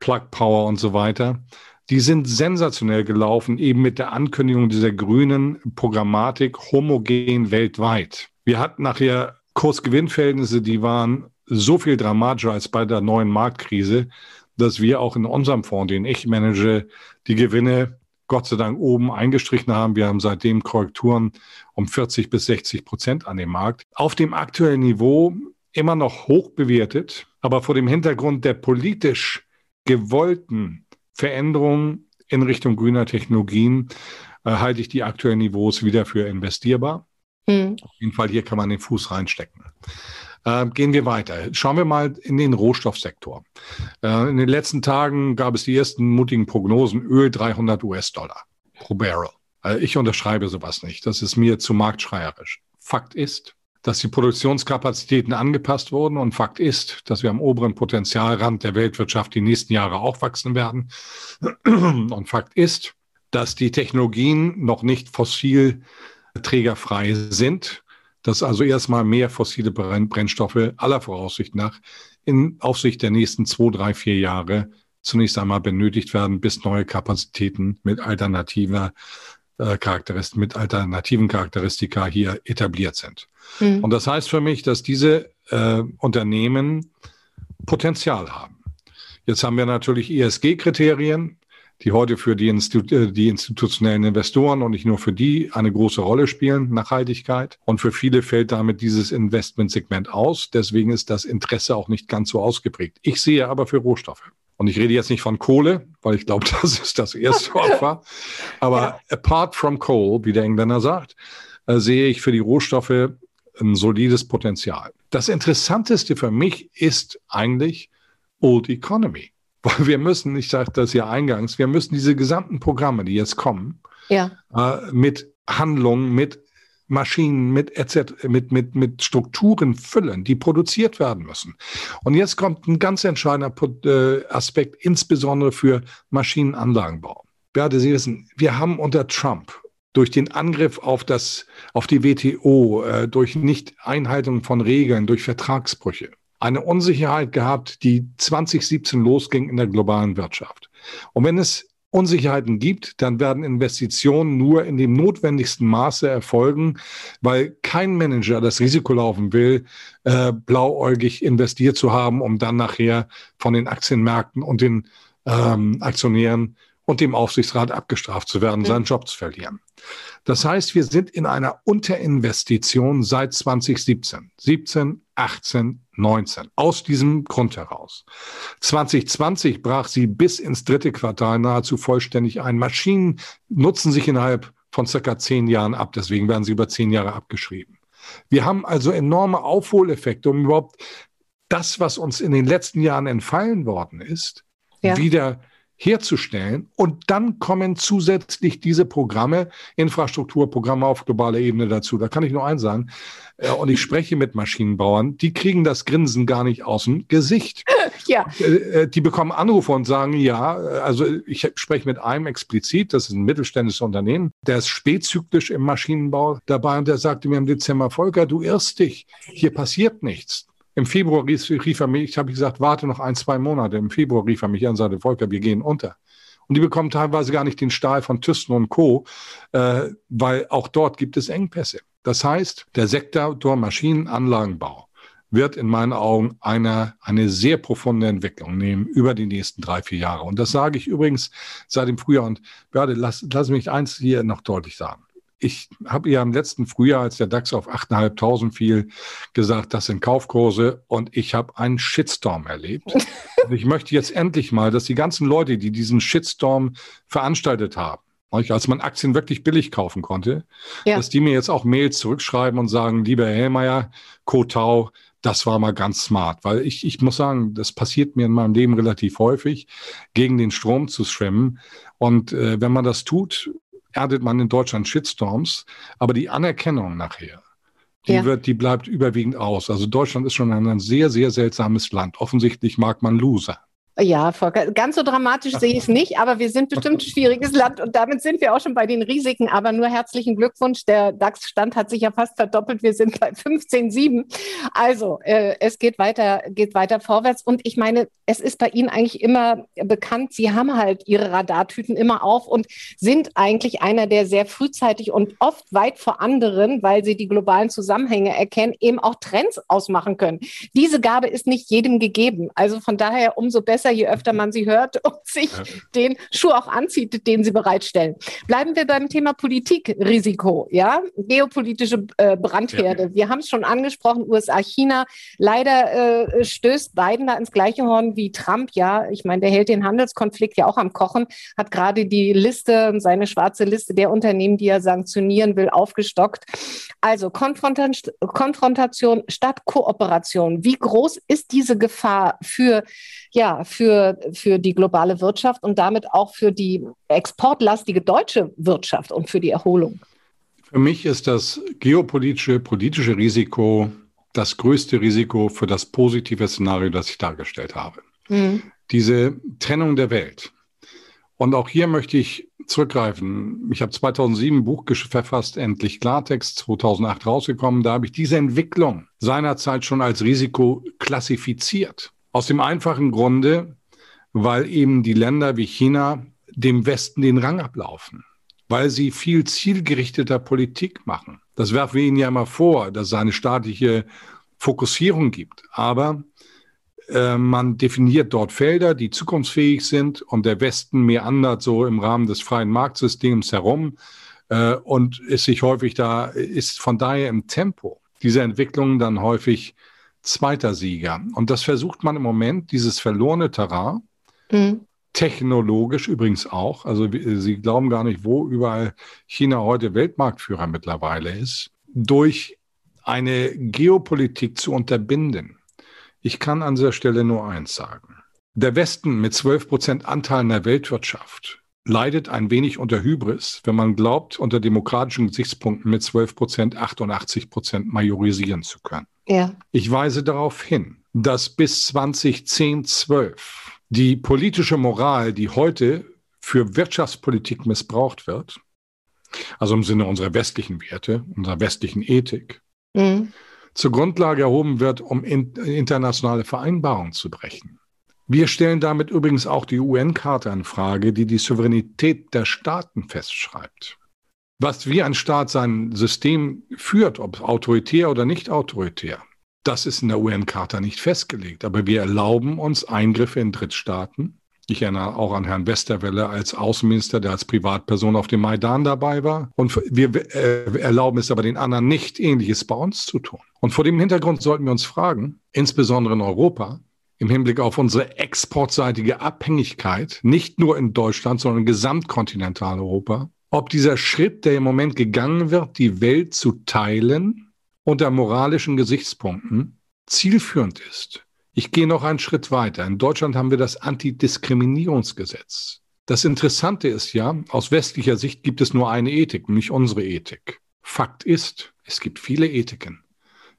Plug Power und so weiter. Die sind sensationell gelaufen, eben mit der Ankündigung dieser grünen Programmatik homogen weltweit. Wir hatten nachher Kursgewinnverhältnisse, die waren so viel dramatischer als bei der neuen Marktkrise, dass wir auch in unserem Fonds, den ich manage, die Gewinne Gott sei Dank oben eingestrichen haben. Wir haben seitdem Korrekturen um 40 bis 60 Prozent an dem Markt. Auf dem aktuellen Niveau immer noch hoch bewertet, aber vor dem Hintergrund der politisch gewollten Veränderungen in Richtung grüner Technologien äh, halte ich die aktuellen Niveaus wieder für investierbar. Hm. Auf jeden Fall hier kann man den Fuß reinstecken. Äh, gehen wir weiter. Schauen wir mal in den Rohstoffsektor. Äh, in den letzten Tagen gab es die ersten mutigen Prognosen. Öl 300 US-Dollar pro Barrel. Äh, ich unterschreibe sowas nicht. Das ist mir zu marktschreierisch. Fakt ist, dass die Produktionskapazitäten angepasst wurden und Fakt ist, dass wir am oberen Potenzialrand der Weltwirtschaft die nächsten Jahre auch wachsen werden. Und Fakt ist, dass die Technologien noch nicht fossilträgerfrei sind dass also erstmal mehr fossile Brennstoffe aller Voraussicht nach in Aufsicht der nächsten zwei, drei, vier Jahre zunächst einmal benötigt werden, bis neue Kapazitäten mit alternativer äh, Charakteristik, mit alternativen Charakteristika hier etabliert sind. Mhm. Und das heißt für mich, dass diese äh, Unternehmen Potenzial haben. Jetzt haben wir natürlich ESG-Kriterien, die heute für die, Institu äh, die institutionellen Investoren und nicht nur für die eine große Rolle spielen, Nachhaltigkeit. Und für viele fällt damit dieses Investmentsegment aus. Deswegen ist das Interesse auch nicht ganz so ausgeprägt. Ich sehe aber für Rohstoffe. Und ich rede jetzt nicht von Kohle, weil ich glaube, das ist das erste Opfer. Aber ja. apart from coal, wie der Engländer sagt, äh, sehe ich für die Rohstoffe ein solides Potenzial. Das Interessanteste für mich ist eigentlich Old Economy. Weil wir müssen, ich sagte das ja eingangs, wir müssen diese gesamten Programme, die jetzt kommen, ja. äh, mit Handlungen, mit Maschinen, mit, etc., mit, mit, mit Strukturen füllen, die produziert werden müssen. Und jetzt kommt ein ganz entscheidender äh, Aspekt, insbesondere für Maschinenanlagenbau. Beate, Sie wissen, wir haben unter Trump durch den Angriff auf das, auf die WTO, äh, durch Nicht-Einhaltung von Regeln, durch Vertragsbrüche, eine Unsicherheit gehabt, die 2017 losging in der globalen Wirtschaft. Und wenn es Unsicherheiten gibt, dann werden Investitionen nur in dem notwendigsten Maße erfolgen, weil kein Manager das Risiko laufen will, äh, blauäugig investiert zu haben, um dann nachher von den Aktienmärkten und den ähm, Aktionären und dem Aufsichtsrat abgestraft zu werden, mhm. seinen Job zu verlieren. Das heißt, wir sind in einer Unterinvestition seit 2017, 17, 18, 19. Aus diesem Grund heraus. 2020 brach sie bis ins dritte Quartal nahezu vollständig ein. Maschinen nutzen sich innerhalb von circa zehn Jahren ab. Deswegen werden sie über zehn Jahre abgeschrieben. Wir haben also enorme Aufholeffekte, um überhaupt das, was uns in den letzten Jahren entfallen worden ist, ja. wieder herzustellen. Und dann kommen zusätzlich diese Programme, Infrastrukturprogramme auf globaler Ebene dazu. Da kann ich nur eins sagen. Äh, und ich spreche mit Maschinenbauern, die kriegen das Grinsen gar nicht aus dem Gesicht. Ja. Äh, äh, die bekommen Anrufe und sagen, ja, also ich spreche mit einem explizit, das ist ein mittelständisches Unternehmen, der ist spätzyklisch im Maschinenbau dabei und der sagte mir im Dezember, Volker, du irrst dich, hier passiert nichts. Im Februar rief, rief er mich, ich habe gesagt, warte noch ein, zwei Monate. Im Februar rief er mich an und sagte, Volker, wir gehen unter. Und die bekommen teilweise gar nicht den Stahl von Thyssen und Co., äh, weil auch dort gibt es Engpässe. Das heißt, der Sektor Maschinenanlagenbau wird in meinen Augen eine, eine sehr profunde Entwicklung nehmen über die nächsten drei, vier Jahre. Und das sage ich übrigens seit dem Frühjahr. Und Börde, lass, lass mich eins hier noch deutlich sagen ich habe ja im letzten Frühjahr, als der DAX auf 8.500 fiel, gesagt, das sind Kaufkurse und ich habe einen Shitstorm erlebt. und ich möchte jetzt endlich mal, dass die ganzen Leute, die diesen Shitstorm veranstaltet haben, als man Aktien wirklich billig kaufen konnte, ja. dass die mir jetzt auch Mails zurückschreiben und sagen, lieber Hellmeier, Kotau, das war mal ganz smart, weil ich, ich muss sagen, das passiert mir in meinem Leben relativ häufig, gegen den Strom zu schwimmen. Und äh, wenn man das tut, erntet man in Deutschland Shitstorms, aber die Anerkennung nachher, die ja. wird, die bleibt überwiegend aus. Also Deutschland ist schon ein sehr, sehr seltsames Land. Offensichtlich mag man Loser. Ja, ganz so dramatisch sehe ich es nicht, aber wir sind bestimmt ein schwieriges Land und damit sind wir auch schon bei den Risiken. Aber nur herzlichen Glückwunsch. Der DAX-Stand hat sich ja fast verdoppelt. Wir sind bei 15,7. Also äh, es geht weiter, geht weiter vorwärts. Und ich meine, es ist bei Ihnen eigentlich immer bekannt, Sie haben halt Ihre Radartüten immer auf und sind eigentlich einer, der sehr frühzeitig und oft weit vor anderen, weil Sie die globalen Zusammenhänge erkennen, eben auch Trends ausmachen können. Diese Gabe ist nicht jedem gegeben. Also von daher umso besser, je öfter man sie hört und sich den Schuh auch anzieht, den sie bereitstellen. Bleiben wir beim Thema Politikrisiko, ja, geopolitische äh, Brandherde. Ja. Wir haben es schon angesprochen, USA, China. Leider äh, stößt Biden da ins gleiche Horn wie Trump. Ja, ich meine, der hält den Handelskonflikt ja auch am Kochen, hat gerade die Liste, seine schwarze Liste der Unternehmen, die er sanktionieren will, aufgestockt. Also Konfrontation statt Kooperation. Wie groß ist diese Gefahr für ja, für, für die globale Wirtschaft und damit auch für die exportlastige deutsche Wirtschaft und für die Erholung? Für mich ist das geopolitische, politische Risiko das größte Risiko für das positive Szenario, das ich dargestellt habe. Mhm. Diese Trennung der Welt. Und auch hier möchte ich zurückgreifen. Ich habe 2007 ein Buch verfasst, endlich Klartext, 2008 rausgekommen. Da habe ich diese Entwicklung seinerzeit schon als Risiko klassifiziert. Aus dem einfachen Grunde, weil eben die Länder wie China dem Westen den Rang ablaufen, weil sie viel zielgerichteter Politik machen. Das werfen wir ihnen ja immer vor, dass es eine staatliche Fokussierung gibt. Aber äh, man definiert dort Felder, die zukunftsfähig sind und der Westen meandert so im Rahmen des freien Marktsystems herum äh, und ist sich häufig da, ist von daher im Tempo dieser Entwicklungen dann häufig zweiter Sieger. Und das versucht man im Moment, dieses verlorene Terrain, mhm. technologisch übrigens auch. Also Sie glauben gar nicht, wo überall China heute Weltmarktführer mittlerweile ist, durch eine Geopolitik zu unterbinden. Ich kann an dieser Stelle nur eins sagen. Der Westen mit 12 Prozent Anteil in der Weltwirtschaft leidet ein wenig unter Hybris, wenn man glaubt, unter demokratischen Gesichtspunkten mit 12 Prozent 88 Prozent majorisieren zu können. Ja. Ich weise darauf hin, dass bis 2010, 12 die politische Moral, die heute für Wirtschaftspolitik missbraucht wird, also im Sinne unserer westlichen Werte, unserer westlichen Ethik, mhm. zur Grundlage erhoben wird, um in, internationale Vereinbarungen zu brechen. Wir stellen damit übrigens auch die UN-Karte in Frage, die die Souveränität der Staaten festschreibt was wie ein Staat sein System führt, ob autoritär oder nicht autoritär, das ist in der UN-Charta nicht festgelegt. Aber wir erlauben uns Eingriffe in Drittstaaten. Ich erinnere auch an Herrn Westerwelle als Außenminister, der als Privatperson auf dem Maidan dabei war. Und wir äh, erlauben es aber den anderen nicht, Ähnliches bei uns zu tun. Und vor dem Hintergrund sollten wir uns fragen, insbesondere in Europa, im Hinblick auf unsere exportseitige Abhängigkeit, nicht nur in Deutschland, sondern in Gesamtkontinentaleuropa, ob dieser Schritt, der im Moment gegangen wird, die Welt zu teilen, unter moralischen Gesichtspunkten zielführend ist. Ich gehe noch einen Schritt weiter. In Deutschland haben wir das Antidiskriminierungsgesetz. Das Interessante ist ja, aus westlicher Sicht gibt es nur eine Ethik, nämlich unsere Ethik. Fakt ist, es gibt viele Ethiken.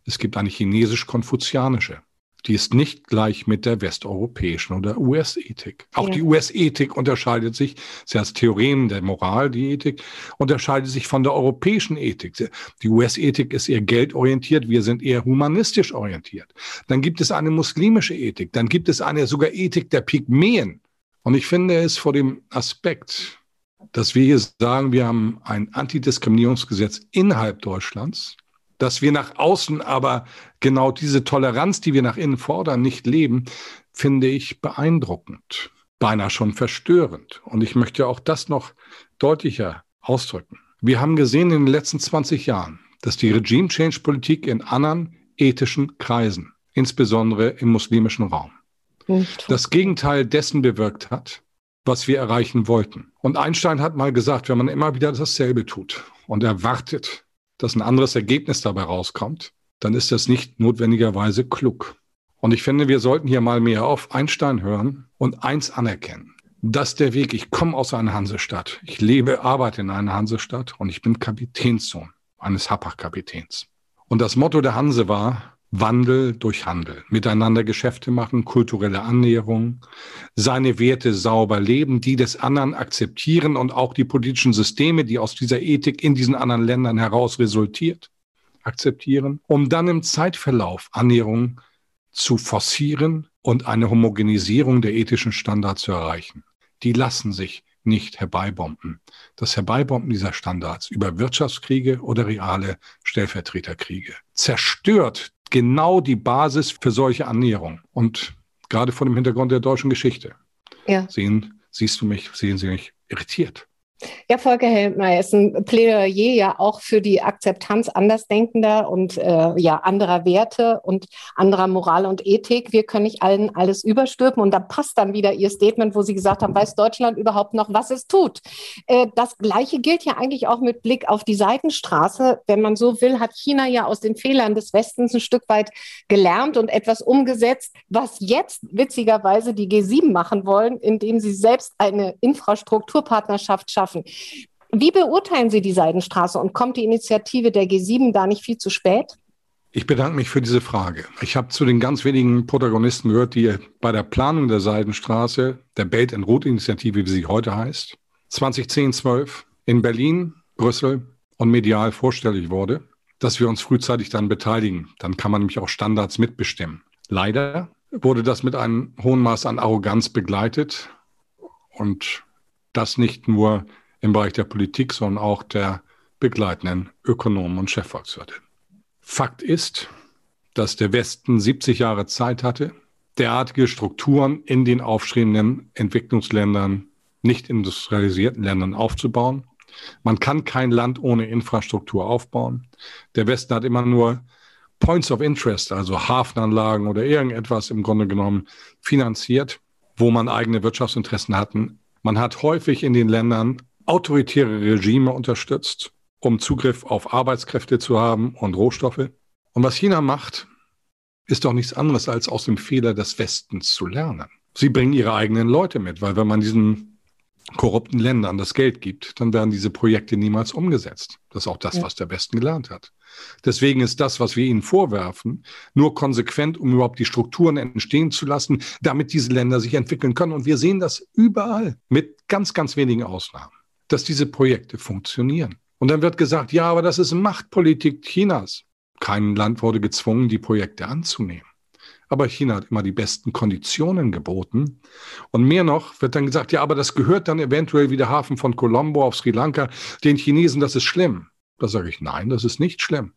Es gibt eine chinesisch-konfuzianische. Die ist nicht gleich mit der westeuropäischen oder US-Ethik. Auch ja. die US-Ethik unterscheidet sich, sie hat Theorien der Moral, die Ethik, unterscheidet sich von der europäischen Ethik. Die US-Ethik ist eher geldorientiert, wir sind eher humanistisch orientiert. Dann gibt es eine muslimische Ethik, dann gibt es eine sogar Ethik der Pygmäen. Und ich finde es vor dem Aspekt, dass wir hier sagen, wir haben ein Antidiskriminierungsgesetz innerhalb Deutschlands, dass wir nach außen aber genau diese Toleranz, die wir nach innen fordern, nicht leben, finde ich beeindruckend, beinahe schon verstörend. Und ich möchte auch das noch deutlicher ausdrücken. Wir haben gesehen in den letzten 20 Jahren, dass die Regime-Change-Politik in anderen ethischen Kreisen, insbesondere im muslimischen Raum, das Gegenteil dessen bewirkt hat, was wir erreichen wollten. Und Einstein hat mal gesagt, wenn man immer wieder dasselbe tut und erwartet, dass ein anderes Ergebnis dabei rauskommt, dann ist das nicht notwendigerweise klug. Und ich finde, wir sollten hier mal mehr auf Einstein hören und eins anerkennen. dass der Weg, ich komme aus einer Hansestadt, ich lebe, arbeite in einer Hansestadt und ich bin Kapitänssohn eines Happach-Kapitäns. Und das Motto der Hanse war, Wandel durch Handel, miteinander Geschäfte machen, kulturelle Annäherung, seine Werte sauber leben, die des anderen akzeptieren und auch die politischen Systeme, die aus dieser Ethik in diesen anderen Ländern heraus resultiert, akzeptieren, um dann im Zeitverlauf Annäherung zu forcieren und eine Homogenisierung der ethischen Standards zu erreichen. Die lassen sich nicht herbeibomben. Das Herbeibomben dieser Standards über Wirtschaftskriege oder reale Stellvertreterkriege zerstört genau die Basis für solche Annäherung. Und gerade vor dem Hintergrund der deutschen Geschichte ja. sehen, siehst du mich, sehen Sie mich irritiert. Ja, Volker Helmeier ist ein Plädoyer ja auch für die Akzeptanz andersdenkender und äh, ja anderer Werte und anderer Moral und Ethik. Wir können nicht allen alles überstülpen und da passt dann wieder Ihr Statement, wo Sie gesagt haben, weiß Deutschland überhaupt noch, was es tut. Äh, das Gleiche gilt ja eigentlich auch mit Blick auf die Seitenstraße. Wenn man so will, hat China ja aus den Fehlern des Westens ein Stück weit gelernt und etwas umgesetzt, was jetzt witzigerweise die G7 machen wollen, indem sie selbst eine Infrastrukturpartnerschaft schaffen schaffen. Wie beurteilen Sie die Seidenstraße und kommt die Initiative der G7 da nicht viel zu spät? Ich bedanke mich für diese Frage. Ich habe zu den ganz wenigen Protagonisten gehört, die bei der Planung der Seidenstraße, der Belt and Road Initiative, wie sie heute heißt, 2010, 12 in Berlin, Brüssel und medial vorstellig wurde, dass wir uns frühzeitig dann beteiligen. Dann kann man nämlich auch Standards mitbestimmen. Leider wurde das mit einem hohen Maß an Arroganz begleitet und das nicht nur im Bereich der Politik, sondern auch der begleitenden Ökonomen und Chefvolkswirte. Fakt ist, dass der Westen 70 Jahre Zeit hatte, derartige Strukturen in den aufstrebenden Entwicklungsländern, nicht industrialisierten Ländern aufzubauen. Man kann kein Land ohne Infrastruktur aufbauen. Der Westen hat immer nur Points of Interest, also Hafenanlagen oder irgendetwas im Grunde genommen finanziert, wo man eigene Wirtschaftsinteressen hatten. Man hat häufig in den Ländern autoritäre Regime unterstützt, um Zugriff auf Arbeitskräfte zu haben und Rohstoffe. Und was China macht, ist doch nichts anderes, als aus dem Fehler des Westens zu lernen. Sie bringen ihre eigenen Leute mit, weil wenn man diesen korrupten Ländern das Geld gibt, dann werden diese Projekte niemals umgesetzt. Das ist auch das, ja. was der Westen gelernt hat. Deswegen ist das, was wir ihnen vorwerfen, nur konsequent, um überhaupt die Strukturen entstehen zu lassen, damit diese Länder sich entwickeln können. Und wir sehen das überall mit ganz, ganz wenigen Ausnahmen dass diese Projekte funktionieren. Und dann wird gesagt, ja, aber das ist Machtpolitik Chinas. Kein Land wurde gezwungen, die Projekte anzunehmen. Aber China hat immer die besten Konditionen geboten. Und mehr noch wird dann gesagt, ja, aber das gehört dann eventuell wie der Hafen von Colombo auf Sri Lanka den Chinesen, das ist schlimm. Da sage ich, nein, das ist nicht schlimm.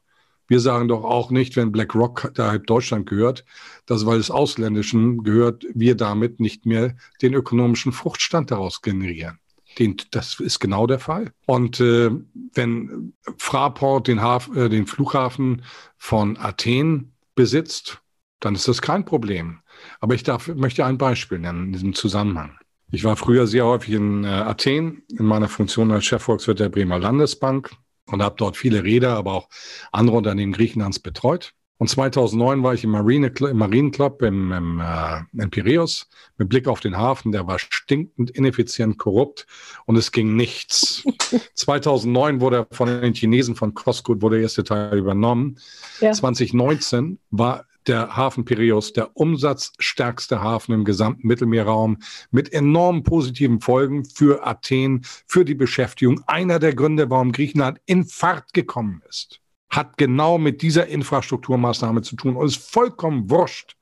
Wir sagen doch auch nicht, wenn BlackRock da Deutschland gehört, dass weil es Ausländischen gehört, wir damit nicht mehr den ökonomischen Fruchtstand daraus generieren. Den, das ist genau der Fall. Und äh, wenn Fraport den, Haf, äh, den Flughafen von Athen besitzt, dann ist das kein Problem. Aber ich darf, möchte ein Beispiel nennen in diesem Zusammenhang. Ich war früher sehr häufig in äh, Athen in meiner Funktion als Chefvolkswirt der Bremer Landesbank und habe dort viele Räder, aber auch andere Unternehmen Griechenlands betreut. Und 2009 war ich im, Marine, im Marienclub im, im, äh, in Piräus mit Blick auf den Hafen. Der war stinkend, ineffizient, korrupt und es ging nichts. 2009 wurde von den Chinesen von Costco wurde der erste Teil übernommen. Ja. 2019 war der Hafen Piräus der umsatzstärkste Hafen im gesamten Mittelmeerraum mit enormen positiven Folgen für Athen, für die Beschäftigung. Einer der Gründe, warum Griechenland in Fahrt gekommen ist, hat genau mit dieser Infrastrukturmaßnahme zu tun. Und ist vollkommen wurscht,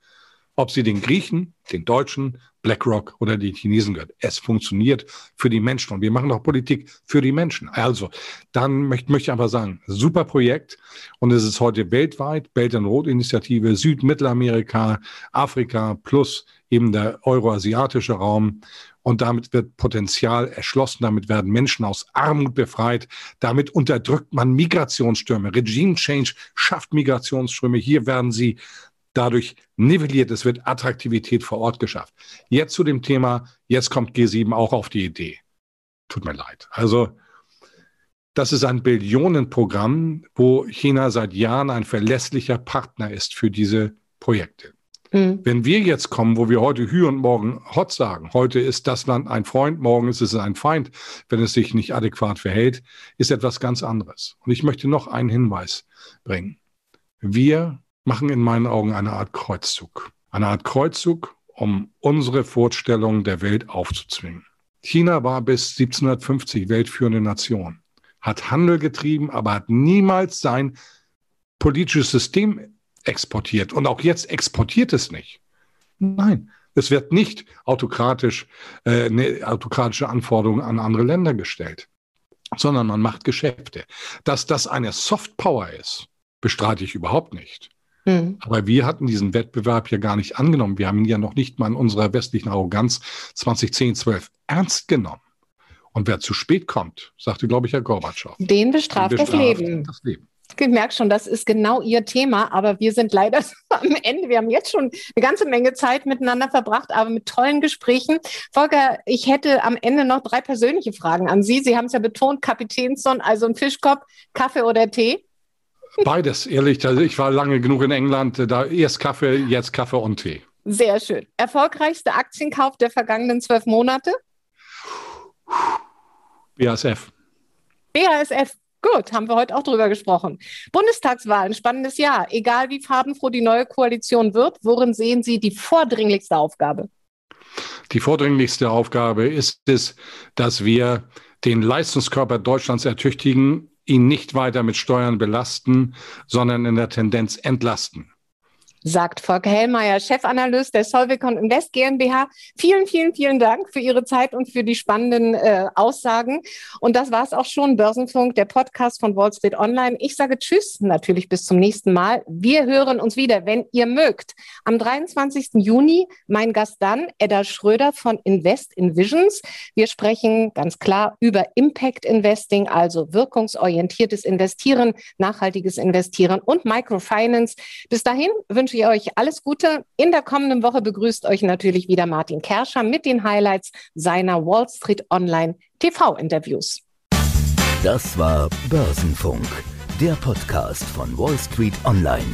ob sie den Griechen, den Deutschen, BlackRock oder die Chinesen gehört. Es funktioniert für die Menschen und wir machen auch Politik für die Menschen. Also, dann möchte, möchte ich einfach sagen, super Projekt und es ist heute weltweit, Belt and Road Initiative, Süd-, Mittelamerika, Afrika plus eben der euroasiatische Raum und damit wird Potenzial erschlossen, damit werden Menschen aus Armut befreit, damit unterdrückt man Migrationsstürme. Regime Change schafft Migrationsströme. Hier werden sie dadurch nivelliert. Es wird Attraktivität vor Ort geschafft. Jetzt zu dem Thema, jetzt kommt G7 auch auf die Idee. Tut mir leid. Also, das ist ein Billionenprogramm, wo China seit Jahren ein verlässlicher Partner ist für diese Projekte. Mhm. Wenn wir jetzt kommen, wo wir heute Hü und morgen Hot sagen, heute ist das Land ein Freund, morgen ist es ein Feind, wenn es sich nicht adäquat verhält, ist etwas ganz anderes. Und ich möchte noch einen Hinweis bringen. Wir machen in meinen Augen eine Art Kreuzzug. Eine Art Kreuzzug, um unsere Vorstellungen der Welt aufzuzwingen. China war bis 1750 weltführende Nation, hat Handel getrieben, aber hat niemals sein politisches System exportiert. Und auch jetzt exportiert es nicht. Nein, es wird nicht autokratisch, äh, ne, autokratische Anforderungen an andere Länder gestellt, sondern man macht Geschäfte. Dass das eine Soft Power ist, bestreite ich überhaupt nicht. Mhm. Aber wir hatten diesen Wettbewerb ja gar nicht angenommen. Wir haben ihn ja noch nicht mal in unserer westlichen Arroganz 2010, 12 ernst genommen. Und wer zu spät kommt, sagte, glaube ich, Herr Gorbatschow. Den bestraft, Den bestraft das Leben. Das Leben. Ich merke schon, das ist genau Ihr Thema, aber wir sind leider am Ende. Wir haben jetzt schon eine ganze Menge Zeit miteinander verbracht, aber mit tollen Gesprächen. Volker, ich hätte am Ende noch drei persönliche Fragen an Sie. Sie haben es ja betont, Kapitänsson, also ein Fischkopf, Kaffee oder Tee? Beides, ehrlich. Also ich war lange genug in England. Da erst Kaffee, jetzt Kaffee und Tee. Sehr schön. Erfolgreichster Aktienkauf der vergangenen zwölf Monate? BASF. BASF. Gut, haben wir heute auch drüber gesprochen. Bundestagswahl, ein spannendes Jahr. Egal wie farbenfroh die neue Koalition wird, worin sehen Sie die vordringlichste Aufgabe? Die vordringlichste Aufgabe ist es, dass wir den Leistungskörper Deutschlands ertüchtigen, ihn nicht weiter mit Steuern belasten, sondern in der Tendenz entlasten sagt Volker Hellmeier, Chefanalyst der Solvecon Invest GmbH. Vielen, vielen, vielen Dank für Ihre Zeit und für die spannenden äh, Aussagen. Und das war es auch schon, Börsenfunk, der Podcast von Wall Street Online. Ich sage Tschüss, natürlich bis zum nächsten Mal. Wir hören uns wieder, wenn ihr mögt. Am 23. Juni mein Gast dann, Edda Schröder von Invest in Visions. Wir sprechen ganz klar über Impact Investing, also wirkungsorientiertes Investieren, nachhaltiges Investieren und Microfinance. Bis dahin wünsche wünsche ich euch alles Gute. In der kommenden Woche begrüßt euch natürlich wieder Martin Kerscher mit den Highlights seiner Wall Street Online TV-Interviews. Das war Börsenfunk, der Podcast von Wall Street Online.